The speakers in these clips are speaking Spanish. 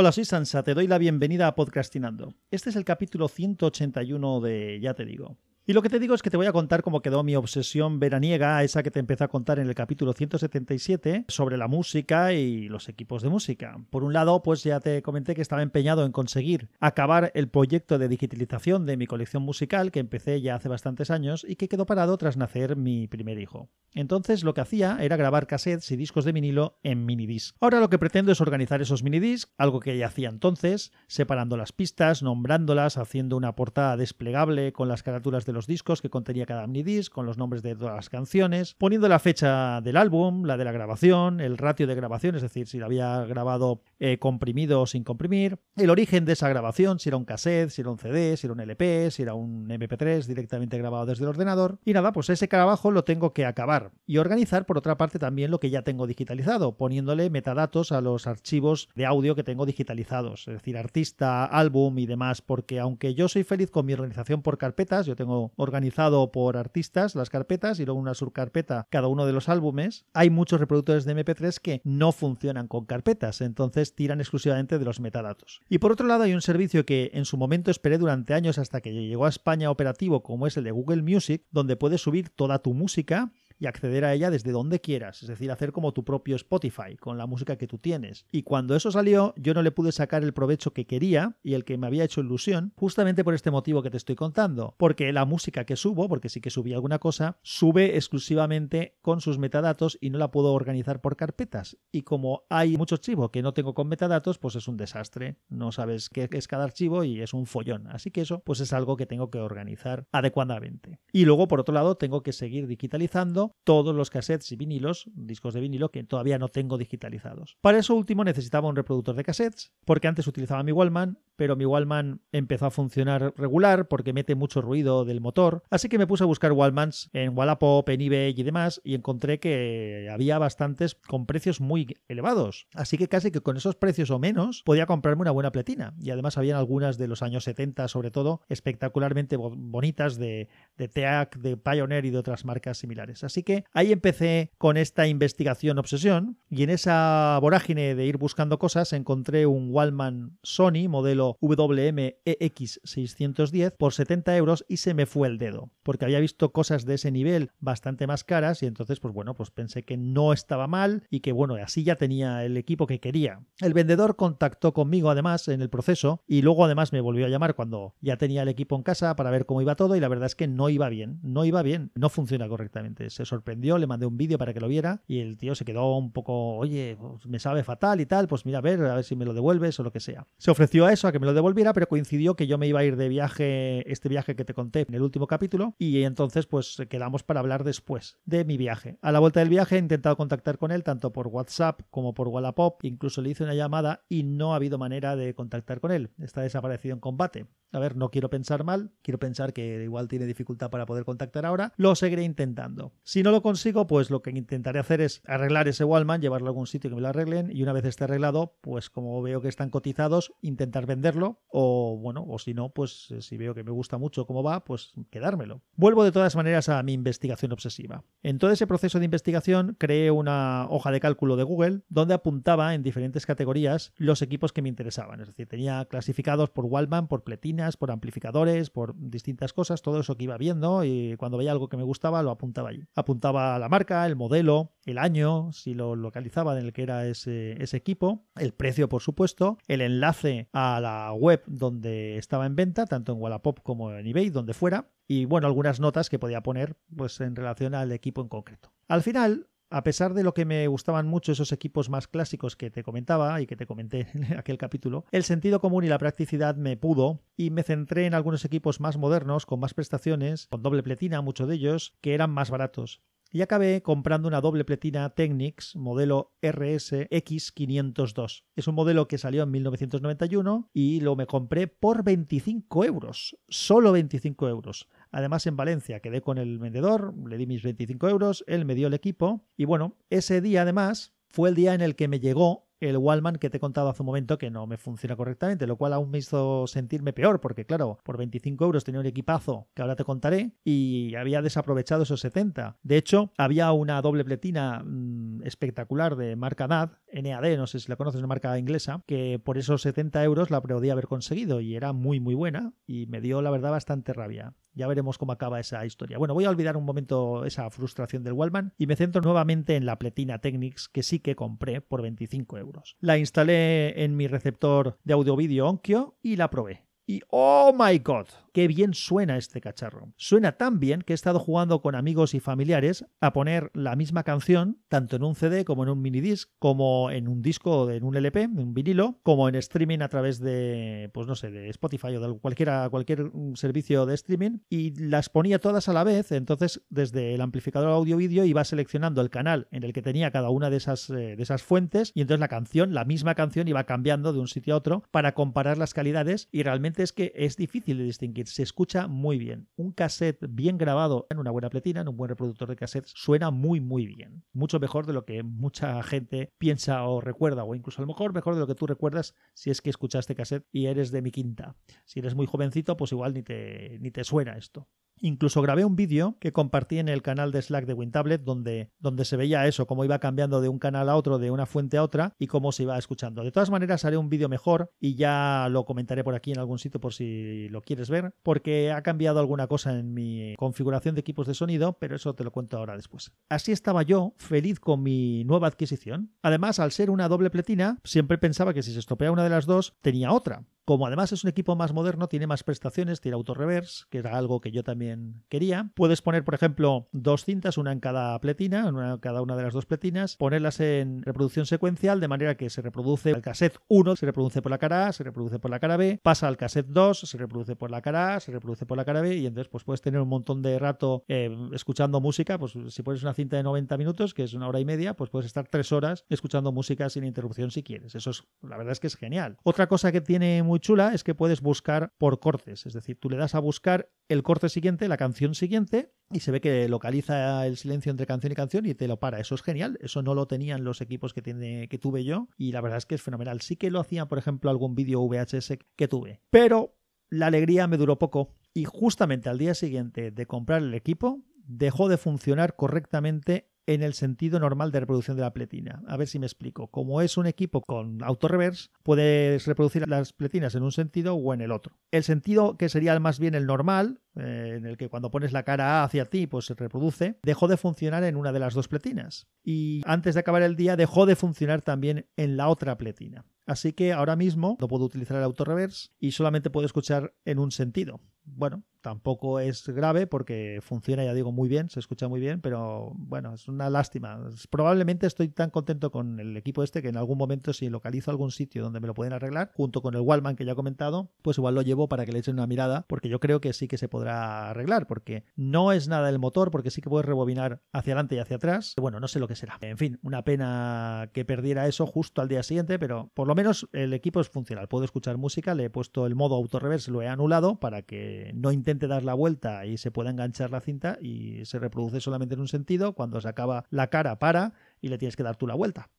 Hola, soy Sansa, te doy la bienvenida a Podcastinando. Este es el capítulo 181 de Ya te digo. Y lo que te digo es que te voy a contar cómo quedó mi obsesión veraniega, esa que te empecé a contar en el capítulo 177 sobre la música y los equipos de música. Por un lado, pues ya te comenté que estaba empeñado en conseguir acabar el proyecto de digitalización de mi colección musical que empecé ya hace bastantes años y que quedó parado tras nacer mi primer hijo. Entonces lo que hacía era grabar cassettes y discos de vinilo en minidisc. Ahora lo que pretendo es organizar esos minidisc, algo que ya hacía entonces, separando las pistas, nombrándolas, haciendo una portada desplegable con las carátulas de los discos que contenía cada minidisc, con los nombres de todas las canciones, poniendo la fecha del álbum, la de la grabación, el ratio de grabación, es decir, si la había grabado eh, comprimido o sin comprimir, el origen de esa grabación, si era un cassette, si era un CD, si era un LP, si era un MP3 directamente grabado desde el ordenador. Y nada, pues ese trabajo lo tengo que acabar y organizar por otra parte también lo que ya tengo digitalizado, poniéndole metadatos a los archivos de audio que tengo digitalizados, es decir, artista, álbum y demás, porque aunque yo soy feliz con mi organización por carpetas, yo tengo organizado por artistas las carpetas y luego una subcarpeta cada uno de los álbumes. Hay muchos reproductores de MP3 que no funcionan con carpetas, entonces tiran exclusivamente de los metadatos. Y por otro lado hay un servicio que en su momento esperé durante años hasta que llegó a España operativo como es el de Google Music, donde puedes subir toda tu música y acceder a ella desde donde quieras, es decir, hacer como tu propio Spotify con la música que tú tienes. Y cuando eso salió, yo no le pude sacar el provecho que quería y el que me había hecho ilusión, justamente por este motivo que te estoy contando, porque la música que subo, porque sí que subí alguna cosa, sube exclusivamente con sus metadatos y no la puedo organizar por carpetas. Y como hay mucho archivo que no tengo con metadatos, pues es un desastre. No sabes qué es cada archivo y es un follón. Así que eso, pues es algo que tengo que organizar adecuadamente. Y luego, por otro lado, tengo que seguir digitalizando todos los cassettes y vinilos, discos de vinilo que todavía no tengo digitalizados. Para eso último necesitaba un reproductor de cassettes, porque antes utilizaba mi Wallman, pero mi Wallman empezó a funcionar regular porque mete mucho ruido del motor, así que me puse a buscar Wallmans en Wallapop, en eBay y demás, y encontré que había bastantes con precios muy elevados. Así que casi que con esos precios o menos podía comprarme una buena platina. Y además habían algunas de los años 70, sobre todo, espectacularmente bonitas de, de TEAC, de Pioneer y de otras marcas similares. Así que ahí empecé con esta investigación obsesión y en esa vorágine de ir buscando cosas encontré un Wallman Sony modelo WM-EX610 por 70 euros y se me fue el dedo porque había visto cosas de ese nivel bastante más caras y entonces pues bueno pues pensé que no estaba mal y que bueno así ya tenía el equipo que quería. El vendedor contactó conmigo además en el proceso y luego además me volvió a llamar cuando ya tenía el equipo en casa para ver cómo iba todo y la verdad es que no iba bien, no iba bien, no funciona correctamente sorprendió, le mandé un vídeo para que lo viera y el tío se quedó un poco, oye, pues me sabe fatal y tal, pues mira, a ver, a ver si me lo devuelves o lo que sea. Se ofreció a eso, a que me lo devolviera, pero coincidió que yo me iba a ir de viaje, este viaje que te conté en el último capítulo, y entonces pues quedamos para hablar después de mi viaje. A la vuelta del viaje he intentado contactar con él tanto por WhatsApp como por Wallapop, incluso le hice una llamada y no ha habido manera de contactar con él. Está desaparecido en combate. A ver, no quiero pensar mal, quiero pensar que igual tiene dificultad para poder contactar ahora, lo seguiré intentando. No lo consigo, pues lo que intentaré hacer es arreglar ese Wallman, llevarlo a algún sitio que me lo arreglen y una vez esté arreglado, pues como veo que están cotizados, intentar venderlo o bueno, o si no, pues eh, si veo que me gusta mucho cómo va, pues quedármelo. Vuelvo de todas maneras a mi investigación obsesiva. En todo ese proceso de investigación creé una hoja de cálculo de Google donde apuntaba en diferentes categorías los equipos que me interesaban, es decir, tenía clasificados por Wallman, por pletina por amplificadores, por distintas cosas, todo eso que iba viendo y cuando veía algo que me gustaba lo apuntaba allí. Apuntaba la marca, el modelo, el año, si lo localizaba en el que era ese, ese equipo, el precio por supuesto, el enlace a la web donde estaba en venta, tanto en Wallapop como en eBay, donde fuera, y bueno, algunas notas que podía poner pues en relación al equipo en concreto. Al final, a pesar de lo que me gustaban mucho esos equipos más clásicos que te comentaba y que te comenté en aquel capítulo, el sentido común y la practicidad me pudo y me centré en algunos equipos más modernos, con más prestaciones, con doble pletina, muchos de ellos, que eran más baratos. Y acabé comprando una doble pletina Technics modelo RSX502. Es un modelo que salió en 1991 y lo me compré por 25 euros. Solo 25 euros. Además, en Valencia quedé con el vendedor, le di mis 25 euros, él me dio el equipo y bueno, ese día además fue el día en el que me llegó el Wallman que te he contado hace un momento que no me funciona correctamente, lo cual aún me hizo sentirme peor, porque claro, por 25 euros tenía un equipazo que ahora te contaré y había desaprovechado esos 70. De hecho, había una doble pletina mmm, espectacular de marca NAD, NAD, no sé si la conoces, una marca inglesa, que por esos 70 euros la podía haber conseguido y era muy muy buena y me dio la verdad bastante rabia. Ya veremos cómo acaba esa historia. Bueno, voy a olvidar un momento esa frustración del Wallman y me centro nuevamente en la Pletina Technics que sí que compré por 25 euros. La instalé en mi receptor de audio-vídeo Onkyo y la probé. Y oh my god, qué bien suena este cacharro. Suena tan bien que he estado jugando con amigos y familiares a poner la misma canción, tanto en un CD como en un minidisc, como en un disco, en un LP, en un vinilo, como en streaming a través de, pues no sé, de Spotify o de cualquiera, cualquier servicio de streaming, y las ponía todas a la vez. Entonces, desde el amplificador audio-vídeo iba seleccionando el canal en el que tenía cada una de esas, eh, de esas fuentes, y entonces la canción, la misma canción, iba cambiando de un sitio a otro para comparar las calidades, y realmente es que es difícil de distinguir se escucha muy bien. Un cassette bien grabado en una buena pletina, en un buen reproductor de cassettes, suena muy, muy bien. Mucho mejor de lo que mucha gente piensa o recuerda, o incluso a lo mejor mejor de lo que tú recuerdas si es que escuchaste cassette y eres de mi quinta. Si eres muy jovencito, pues igual ni te, ni te suena esto. Incluso grabé un vídeo que compartí en el canal de Slack de WinTablet donde, donde se veía eso, cómo iba cambiando de un canal a otro, de una fuente a otra y cómo se iba escuchando. De todas maneras haré un vídeo mejor y ya lo comentaré por aquí en algún sitio por si lo quieres ver, porque ha cambiado alguna cosa en mi configuración de equipos de sonido, pero eso te lo cuento ahora después. Así estaba yo, feliz con mi nueva adquisición. Además, al ser una doble pletina, siempre pensaba que si se estropea una de las dos, tenía otra. Como además es un equipo más moderno, tiene más prestaciones, tiene auto-reverse, que era algo que yo también quería. Puedes poner, por ejemplo, dos cintas, una en cada pletina, en cada una de las dos pletinas, ponerlas en reproducción secuencial, de manera que se reproduce el cassette 1, se reproduce por la cara A, se reproduce por la cara B, pasa al cassette 2, se reproduce por la cara A, se reproduce por la cara B, y entonces pues puedes tener un montón de rato eh, escuchando música, pues si pones una cinta de 90 minutos, que es una hora y media, pues puedes estar tres horas escuchando música sin interrupción si quieres. Eso es, la verdad es que es genial. Otra cosa que tiene muy chula es que puedes buscar por cortes, es decir, tú le das a buscar el corte siguiente, la canción siguiente, y se ve que localiza el silencio entre canción y canción y te lo para. Eso es genial, eso no lo tenían los equipos que, tiene, que tuve yo y la verdad es que es fenomenal. Sí que lo hacían, por ejemplo, algún vídeo VHS que tuve, pero la alegría me duró poco y justamente al día siguiente de comprar el equipo dejó de funcionar correctamente en el sentido normal de reproducción de la pletina. A ver si me explico. Como es un equipo con auto-reverse, puedes reproducir las pletinas en un sentido o en el otro. El sentido que sería más bien el normal, eh, en el que cuando pones la cara A hacia ti, pues se reproduce, dejó de funcionar en una de las dos pletinas. Y antes de acabar el día, dejó de funcionar también en la otra pletina. Así que ahora mismo no puedo utilizar el auto-reverse y solamente puedo escuchar en un sentido. Bueno, tampoco es grave porque funciona, ya digo, muy bien, se escucha muy bien, pero bueno, es una lástima. Probablemente estoy tan contento con el equipo este que en algún momento si localizo algún sitio donde me lo pueden arreglar, junto con el Wallman que ya he comentado, pues igual lo llevo para que le echen una mirada, porque yo creo que sí que se podrá arreglar, porque no es nada el motor, porque sí que puedes rebobinar hacia adelante y hacia atrás. Bueno, no sé lo que será. En fin, una pena que perdiera eso justo al día siguiente, pero por lo menos el equipo es funcional. Puedo escuchar música, le he puesto el modo auto reverse, lo he anulado para que no intente dar la vuelta y se pueda enganchar la cinta y se reproduce solamente en un sentido. Cuando se acaba la cara, para y le tienes que dar tú la vuelta.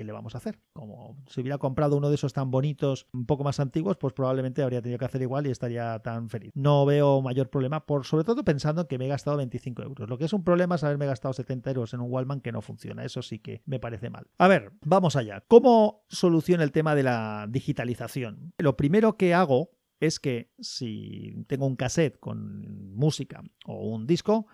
¿qué le vamos a hacer? Como si hubiera comprado uno de esos tan bonitos, un poco más antiguos, pues probablemente habría tenido que hacer igual y estaría tan feliz. No veo mayor problema, por sobre todo pensando que me he gastado 25 euros. Lo que es un problema es haberme gastado 70 euros en un Wallman que no funciona. Eso sí que me parece mal. A ver, vamos allá. ¿Cómo soluciona el tema de la digitalización? Lo primero que hago es que si tengo un cassette con música o un disco,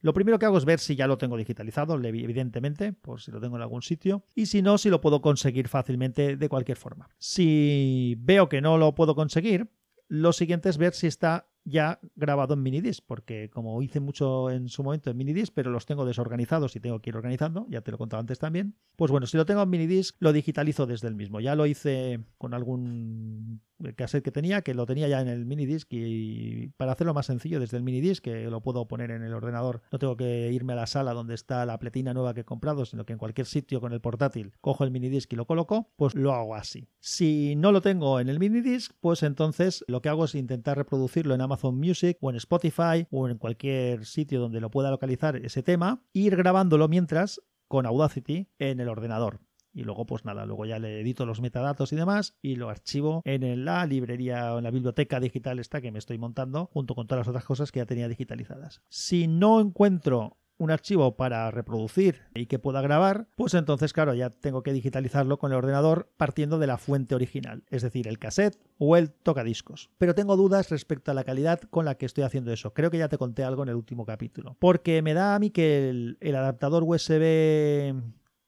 lo primero que hago es ver si ya lo tengo digitalizado, evidentemente, por si lo tengo en algún sitio, y si no, si lo puedo conseguir fácilmente de cualquier forma. Si veo que no lo puedo conseguir, lo siguiente es ver si está ya grabado en minidisc, porque como hice mucho en su momento en minidisc, pero los tengo desorganizados y tengo que ir organizando, ya te lo he contado antes también, pues bueno, si lo tengo en minidisc, lo digitalizo desde el mismo. Ya lo hice con algún cassette que tenía, que lo tenía ya en el minidisc y para hacerlo más sencillo desde el minidisc, que lo puedo poner en el ordenador, no tengo que irme a la sala donde está la pletina nueva que he comprado, sino que en cualquier sitio con el portátil cojo el minidisc y lo coloco, pues lo hago así. Si no lo tengo en el minidisc, pues entonces lo que hago es intentar reproducirlo en Amazon Music o en Spotify o en cualquier sitio donde lo pueda localizar ese tema, e ir grabándolo mientras con Audacity en el ordenador y luego pues nada, luego ya le edito los metadatos y demás y lo archivo en la librería o en la biblioteca digital esta que me estoy montando junto con todas las otras cosas que ya tenía digitalizadas. Si no encuentro un archivo para reproducir y que pueda grabar, pues entonces, claro, ya tengo que digitalizarlo con el ordenador partiendo de la fuente original, es decir, el cassette o el tocadiscos. Pero tengo dudas respecto a la calidad con la que estoy haciendo eso. Creo que ya te conté algo en el último capítulo. Porque me da a mí que el, el adaptador USB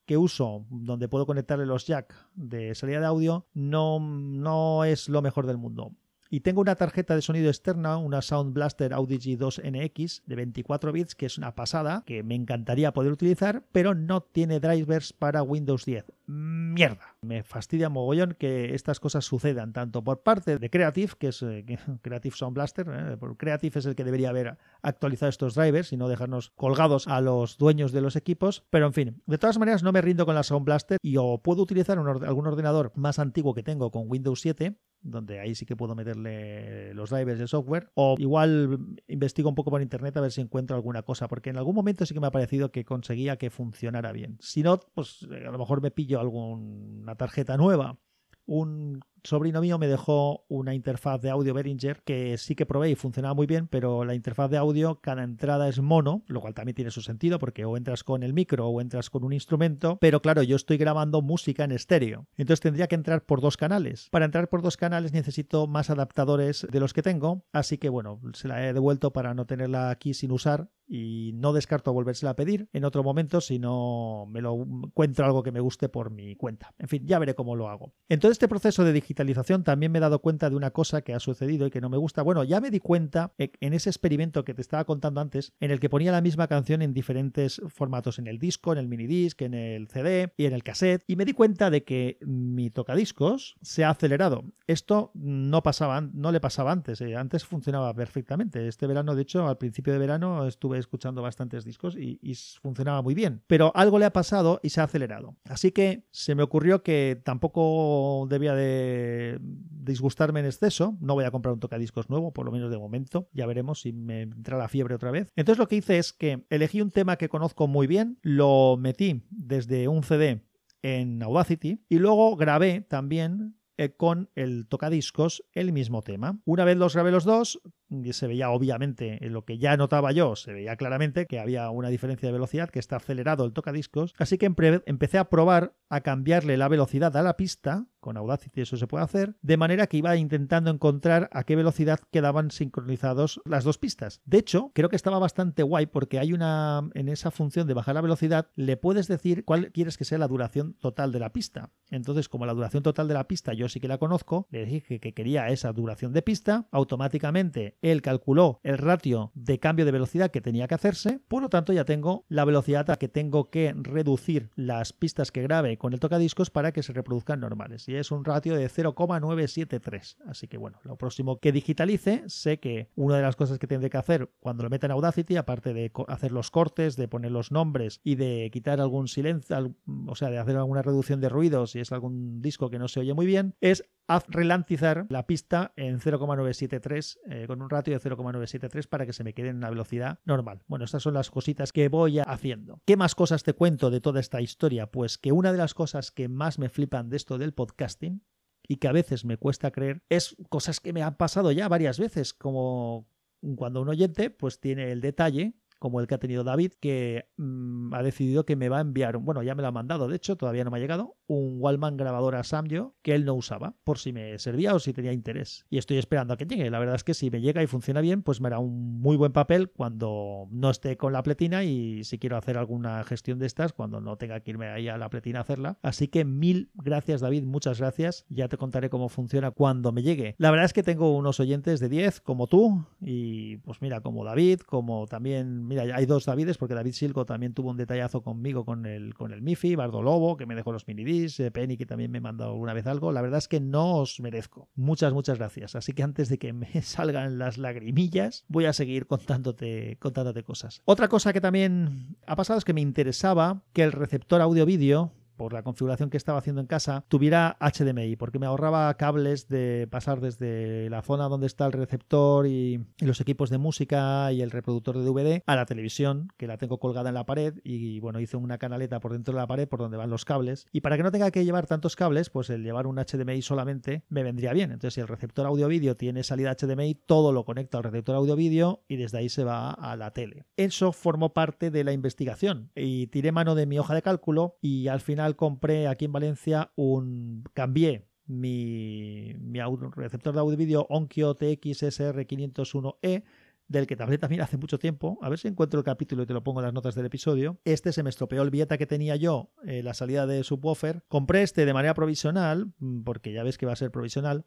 que uso, donde puedo conectarle los jack de salida de audio, no, no es lo mejor del mundo. Y tengo una tarjeta de sonido externa, una Sound Blaster Audigy 2NX de 24 bits, que es una pasada, que me encantaría poder utilizar, pero no tiene drivers para Windows 10. Mierda. Me fastidia mogollón que estas cosas sucedan, tanto por parte de Creative, que es eh, Creative Sound Blaster, eh, Creative es el que debería haber actualizado estos drivers y no dejarnos colgados a los dueños de los equipos, pero en fin, de todas maneras no me rindo con la Sound Blaster y o puedo utilizar algún ordenador más antiguo que tengo con Windows 7 donde ahí sí que puedo meterle los drivers de software. O igual investigo un poco por internet a ver si encuentro alguna cosa, porque en algún momento sí que me ha parecido que conseguía que funcionara bien. Si no, pues eh, a lo mejor me pillo alguna tarjeta nueva. Un sobrino mío me dejó una interfaz de audio Behringer que sí que probé y funcionaba muy bien, pero la interfaz de audio, cada entrada es mono, lo cual también tiene su sentido porque o entras con el micro o entras con un instrumento, pero claro, yo estoy grabando música en estéreo, entonces tendría que entrar por dos canales. Para entrar por dos canales necesito más adaptadores de los que tengo, así que bueno, se la he devuelto para no tenerla aquí sin usar y no descarto volvérsela a pedir en otro momento si no me lo encuentro algo que me guste por mi cuenta. En fin, ya veré cómo lo hago. En todo este proceso de digitalización también me he dado cuenta de una cosa que ha sucedido y que no me gusta. Bueno, ya me di cuenta en ese experimento que te estaba contando antes, en el que ponía la misma canción en diferentes formatos, en el disco, en el minidisc, en el CD y en el cassette, y me di cuenta de que mi tocadiscos se ha acelerado. Esto no pasaba, no le pasaba antes, eh, antes funcionaba perfectamente. Este verano, de hecho, al principio de verano estuve escuchando bastantes discos y, y funcionaba muy bien, pero algo le ha pasado y se ha acelerado. Así que se me ocurrió que tampoco debía de disgustarme en exceso. No voy a comprar un tocadiscos nuevo, por lo menos de momento. Ya veremos si me entra la fiebre otra vez. Entonces lo que hice es que elegí un tema que conozco muy bien, lo metí desde un CD en Audacity y luego grabé también eh, con el tocadiscos el mismo tema. Una vez los grabé los dos, se veía obviamente en lo que ya notaba yo, se veía claramente que había una diferencia de velocidad, que está acelerado el tocadiscos, así que empecé a probar a cambiarle la velocidad a la pista, con Audacity eso se puede hacer, de manera que iba intentando encontrar a qué velocidad quedaban sincronizados las dos pistas. De hecho, creo que estaba bastante guay porque hay una, en esa función de bajar la velocidad, le puedes decir cuál quieres que sea la duración total de la pista. Entonces, como la duración total de la pista yo sí que la conozco, le dije que quería esa duración de pista, automáticamente él calculó el ratio de cambio de velocidad que tenía que hacerse, por lo tanto ya tengo la velocidad a que tengo que reducir las pistas que grabe con el tocadiscos para que se reproduzcan normales. Es un ratio de 0,973. Así que bueno, lo próximo que digitalice, sé que una de las cosas que tendré que hacer cuando lo meta en Audacity, aparte de hacer los cortes, de poner los nombres y de quitar algún silencio, o sea, de hacer alguna reducción de ruidos si es algún disco que no se oye muy bien, es relantizar la pista en 0,973 eh, con un ratio de 0,973 para que se me quede en una velocidad normal. Bueno, estas son las cositas que voy haciendo. ¿Qué más cosas te cuento de toda esta historia? Pues que una de las cosas que más me flipan de esto del podcasting y que a veces me cuesta creer es cosas que me han pasado ya varias veces, como cuando un oyente pues tiene el detalle como el que ha tenido David, que mm, ha decidido que me va a enviar, bueno, ya me lo ha mandado, de hecho, todavía no me ha llegado, un Wallman grabadora Samyo que él no usaba, por si me servía o si tenía interés. Y estoy esperando a que llegue. La verdad es que si me llega y funciona bien, pues me hará un muy buen papel cuando no esté con la pletina y si quiero hacer alguna gestión de estas, cuando no tenga que irme ahí a la pletina a hacerla. Así que mil gracias, David, muchas gracias. Ya te contaré cómo funciona cuando me llegue. La verdad es que tengo unos oyentes de 10 como tú y pues mira, como David, como también mira, hay dos Davides, porque David Silco también tuvo un detallazo conmigo con el, con el Mifi, Bardo Lobo, que me dejó los minidis, eh, Penny, que también me mandó alguna vez algo. La verdad es que no os merezco. Muchas, muchas gracias. Así que antes de que me salgan las lagrimillas, voy a seguir contándote, contándote cosas. Otra cosa que también ha pasado es que me interesaba que el receptor audio-vídeo por la configuración que estaba haciendo en casa, tuviera HDMI, porque me ahorraba cables de pasar desde la zona donde está el receptor y, los equipos de música y el reproductor de DVD a la televisión, que la tengo colgada en la pared y bueno, hice una canaleta por dentro de la pared por donde van los cables. Y para que no tenga que llevar tantos cables, pues el llevar un HDMI solamente me vendría bien. Entonces, si el receptor audio-vídeo tiene salida HDMI, todo lo conecta al receptor audio-vídeo y desde ahí se va a la tele. Eso formó parte de la investigación y tiré mano de mi hoja de cálculo y al final compré aquí en Valencia un... cambié mi, mi receptor de audio vídeo Onkyo TX-SR501E del que tableta también hace mucho tiempo. A ver si encuentro el capítulo y te lo pongo en las notas del episodio. Este se me estropeó el Vieta que tenía yo, eh, la salida de subwoofer. Compré este de manera provisional, mm, porque ya ves que va a ser provisional.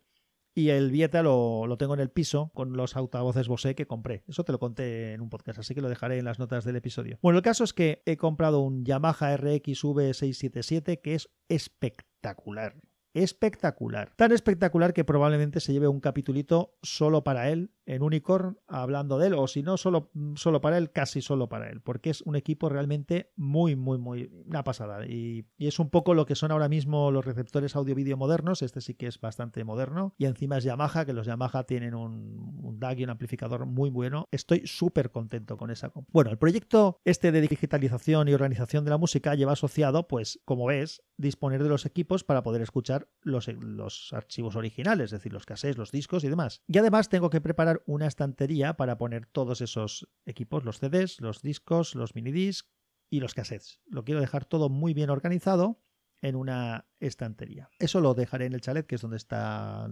Y el Vieta lo, lo, tengo en el piso con los altavoces Bose que compré. Eso te lo conté en un podcast, así que lo dejaré en las notas del episodio. Bueno, el caso es que he comprado un Yamaha RX V677 que es espectacular espectacular. Tan espectacular que probablemente se lleve un capitulito solo para él en Unicorn hablando de él, o si no solo, solo para él, casi solo para él, porque es un equipo realmente muy, muy, muy, una pasada. Y, es un poco lo que son ahora mismo los receptores audio-vídeo modernos, este sí que es bastante moderno, y encima es Yamaha, que los Yamaha tienen un, un y un amplificador muy bueno. Estoy súper contento con esa. Bueno, el proyecto este de digitalización y organización de la música lleva asociado, pues, como ves, disponer de los equipos para poder escuchar los, los archivos originales, es decir, los cassettes, los discos y demás. Y además tengo que preparar una estantería para poner todos esos equipos, los CDs, los discos, los minidiscs y los cassettes. Lo quiero dejar todo muy bien organizado en una estantería. Eso lo dejaré en el chalet, que es donde está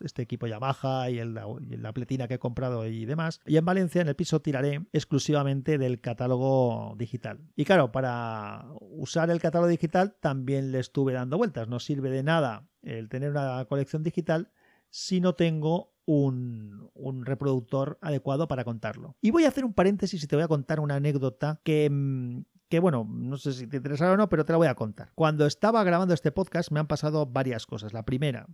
este equipo Yamaha y, la pletina que he comprado y demás. Y en Valencia, en el piso, tiraré exclusivamente del catálogo digital. Y claro, para usar el catálogo digital también le estuve dando vueltas. No sirve de nada el tener una colección digital si no tengo un, reproductor adecuado para contarlo. Y voy a hacer un paréntesis y te voy a contar una anécdota que, mm, que, bueno, no sé si te interesa o no, pero te la voy a contar. Cuando estaba grabando este podcast me han pasado varias cosas. La primera,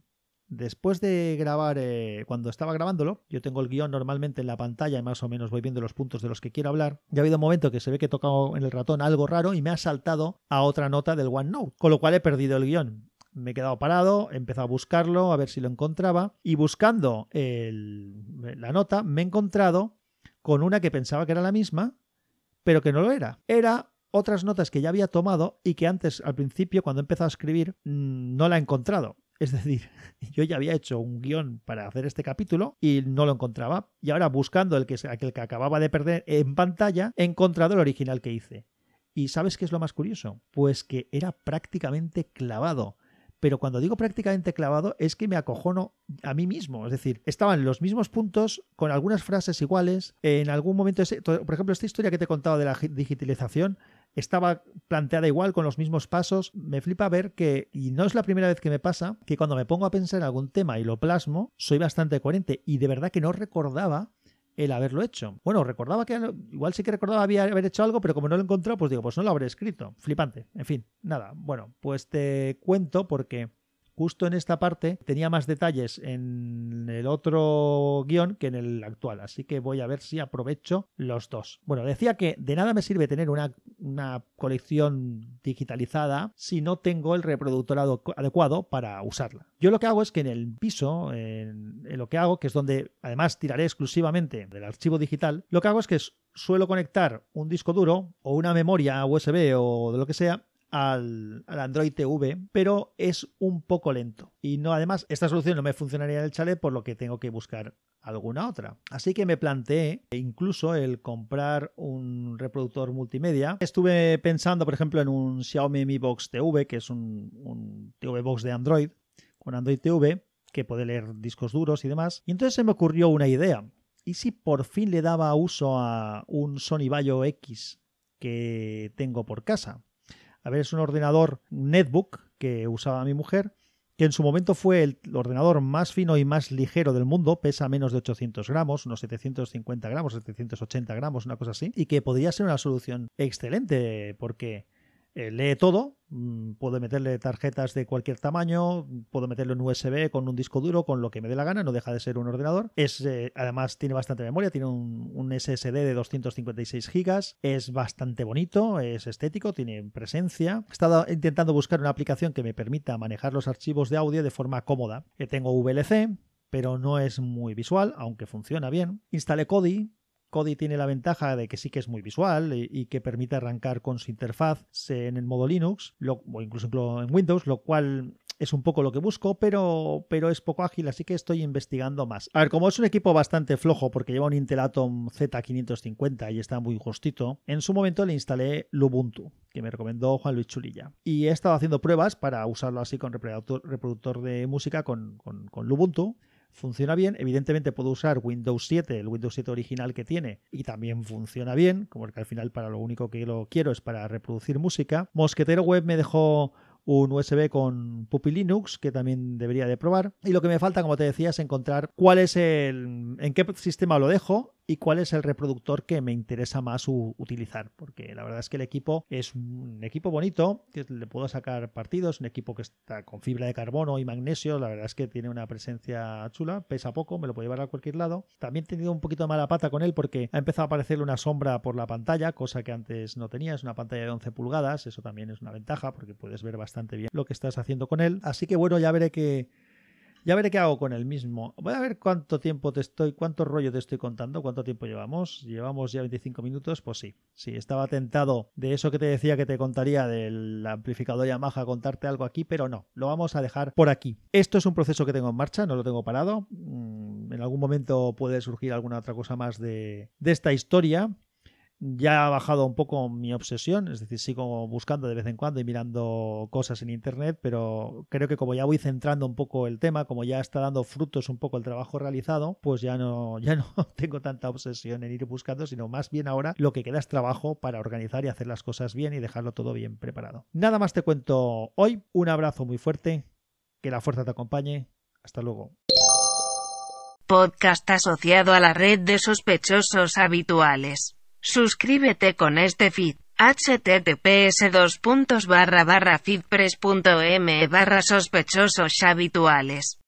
después de grabar, eh, cuando estaba grabándolo, yo tengo el guion normalmente en la pantalla y más o menos voy viendo los puntos de los que quiero hablar. Ya ha habido un momento que se ve que he tocado en el ratón algo raro y me ha saltado a otra nota del OneNote, con lo cual he perdido el guion me he quedado parado, he empezado a buscarlo, a ver si lo encontraba, y buscando la nota me he encontrado con una que pensaba que era la misma, pero que no lo era. Era otras notas que ya había tomado y que antes, al principio, cuando he empezado a escribir, mm, no la he encontrado. Es decir, yo ya había hecho un guion para hacer este capítulo y no lo encontraba. Y ahora buscando el que, aquel que acababa de perder en pantalla, he encontrado el original que hice. ¿Y sabes qué es lo más curioso? Pues que era prácticamente clavado pero cuando digo prácticamente clavado es que me acojono a mí mismo. Es decir, estaban los mismos puntos con algunas frases iguales. En algún momento, por ejemplo, esta historia que te he contado de la digitalización estaba planteada igual con los mismos pasos. Me flipa ver que, y no es la primera vez que me pasa, que cuando me pongo a pensar en algún tema y lo plasmo, soy bastante coherente y de verdad que no recordaba el haberlo hecho. Bueno, recordaba que igual sí que recordaba haber hecho algo, pero como no lo he encontrado, pues digo, pues no lo habré escrito. Flipante. En fin, nada. Bueno, pues te cuento porque justo en esta parte tenía más detalles en el otro guion que en el actual, así que voy a ver si aprovecho los dos. Bueno, decía que de nada me sirve tener una, colección digitalizada si no tengo el reproductor adecuado para usarla. Yo lo que hago es que en el piso, en, lo que hago, que es donde además tiraré exclusivamente del archivo digital, lo que hago es que suelo conectar un disco duro o una memoria USB o de lo que sea al, Android TV, pero es un poco lento. Y no, además, esta solución no me funcionaría en el chalet, por lo que tengo que buscar alguna otra. Así que me planteé incluso el comprar un reproductor multimedia. Estuve pensando, por ejemplo, en un Xiaomi Mi Box TV, que es un, un TV Box de Android, con Android TV, que puede leer discos duros y demás. Y entonces se me ocurrió una idea. ¿Y si por fin le daba uso a un Sony Vaio X que tengo por casa? A ver, es un ordenador netbook que usaba mi mujer, que en su momento fue el ordenador más fino y más ligero del mundo, pesa menos de 800 gramos, unos 750 gramos, 780 gramos, una cosa así, y que podría ser una solución excelente porque eh, lee todo, mm, puedo meterle tarjetas de cualquier tamaño, puedo meterlo en USB con un disco duro, con lo que me dé la gana, no deja de ser un ordenador. Eh, además tiene bastante memoria, tiene un, un SSD de 256 gigas, es bastante bonito, es estético, tiene presencia. He estado intentando buscar una aplicación que me permita manejar los archivos de audio de forma cómoda. Eh, tengo VLC, pero no es muy visual, aunque funciona bien. Instalé Kodi, Kodi tiene la ventaja de que sí que es muy visual y, que permite arrancar con su interfaz en el modo Linux o incluso en Windows, lo cual es un poco lo que busco, pero, pero es poco ágil, así que estoy investigando más. A ver, como es un equipo bastante flojo porque lleva un Intel Atom Z550 y está muy justito, en su momento le instalé Lubuntu, que me recomendó Juan Luis Chulilla. Y he estado haciendo pruebas para usarlo así con reproductor, de música con, con, con Lubuntu funciona bien. Evidentemente puedo usar Windows 7, el Windows 7 original que tiene, y también funciona bien, como que al final para lo único que lo quiero es para reproducir música. Mosquetero Web me dejó un USB con Puppy Linux que también debería de probar y lo que me falta como te decía es encontrar cuál es el en qué sistema lo dejo y cuál es el reproductor que me interesa más utilizar, porque la verdad es que el equipo es un equipo bonito, que le puedo sacar partidos, un equipo que está con fibra de carbono y magnesio, la verdad es que tiene una presencia chula, pesa poco, me lo puedo llevar a cualquier lado. También he tenido un poquito de mala pata con él porque ha empezado a aparecerle una sombra por la pantalla, cosa que antes no tenía, es una pantalla de 11 pulgadas, eso también es una ventaja porque puedes ver bastante bien lo que estás haciendo con él. Así que bueno, ya veré que ya veré qué hago con el mismo. Voy a ver cuánto tiempo te estoy, cuánto rollo te estoy contando, cuánto tiempo llevamos. Llevamos ya 25 minutos, pues sí. Sí, estaba tentado de eso que te decía que te contaría del amplificador Yamaha, contarte algo aquí, pero no, lo vamos a dejar por aquí. Esto es un proceso que tengo en marcha, no lo tengo parado. Mm, en algún momento puede surgir alguna otra cosa más de, de esta historia ya ha bajado un poco mi obsesión, es decir, sigo buscando de vez en cuando y mirando cosas en internet, pero creo que como ya voy centrando un poco el tema, como ya está dando frutos un poco el trabajo realizado, pues ya no, ya no tengo tanta obsesión en ir buscando, sino más bien ahora lo que queda es trabajo para organizar y hacer las cosas bien y dejarlo todo bien preparado. Nada más te cuento hoy, un abrazo muy fuerte, que la fuerza te acompañe, hasta luego. Podcast asociado a la red de sospechosos habituales. Suscríbete con este feed. https dos feedpress.me barra sospechosos habituales.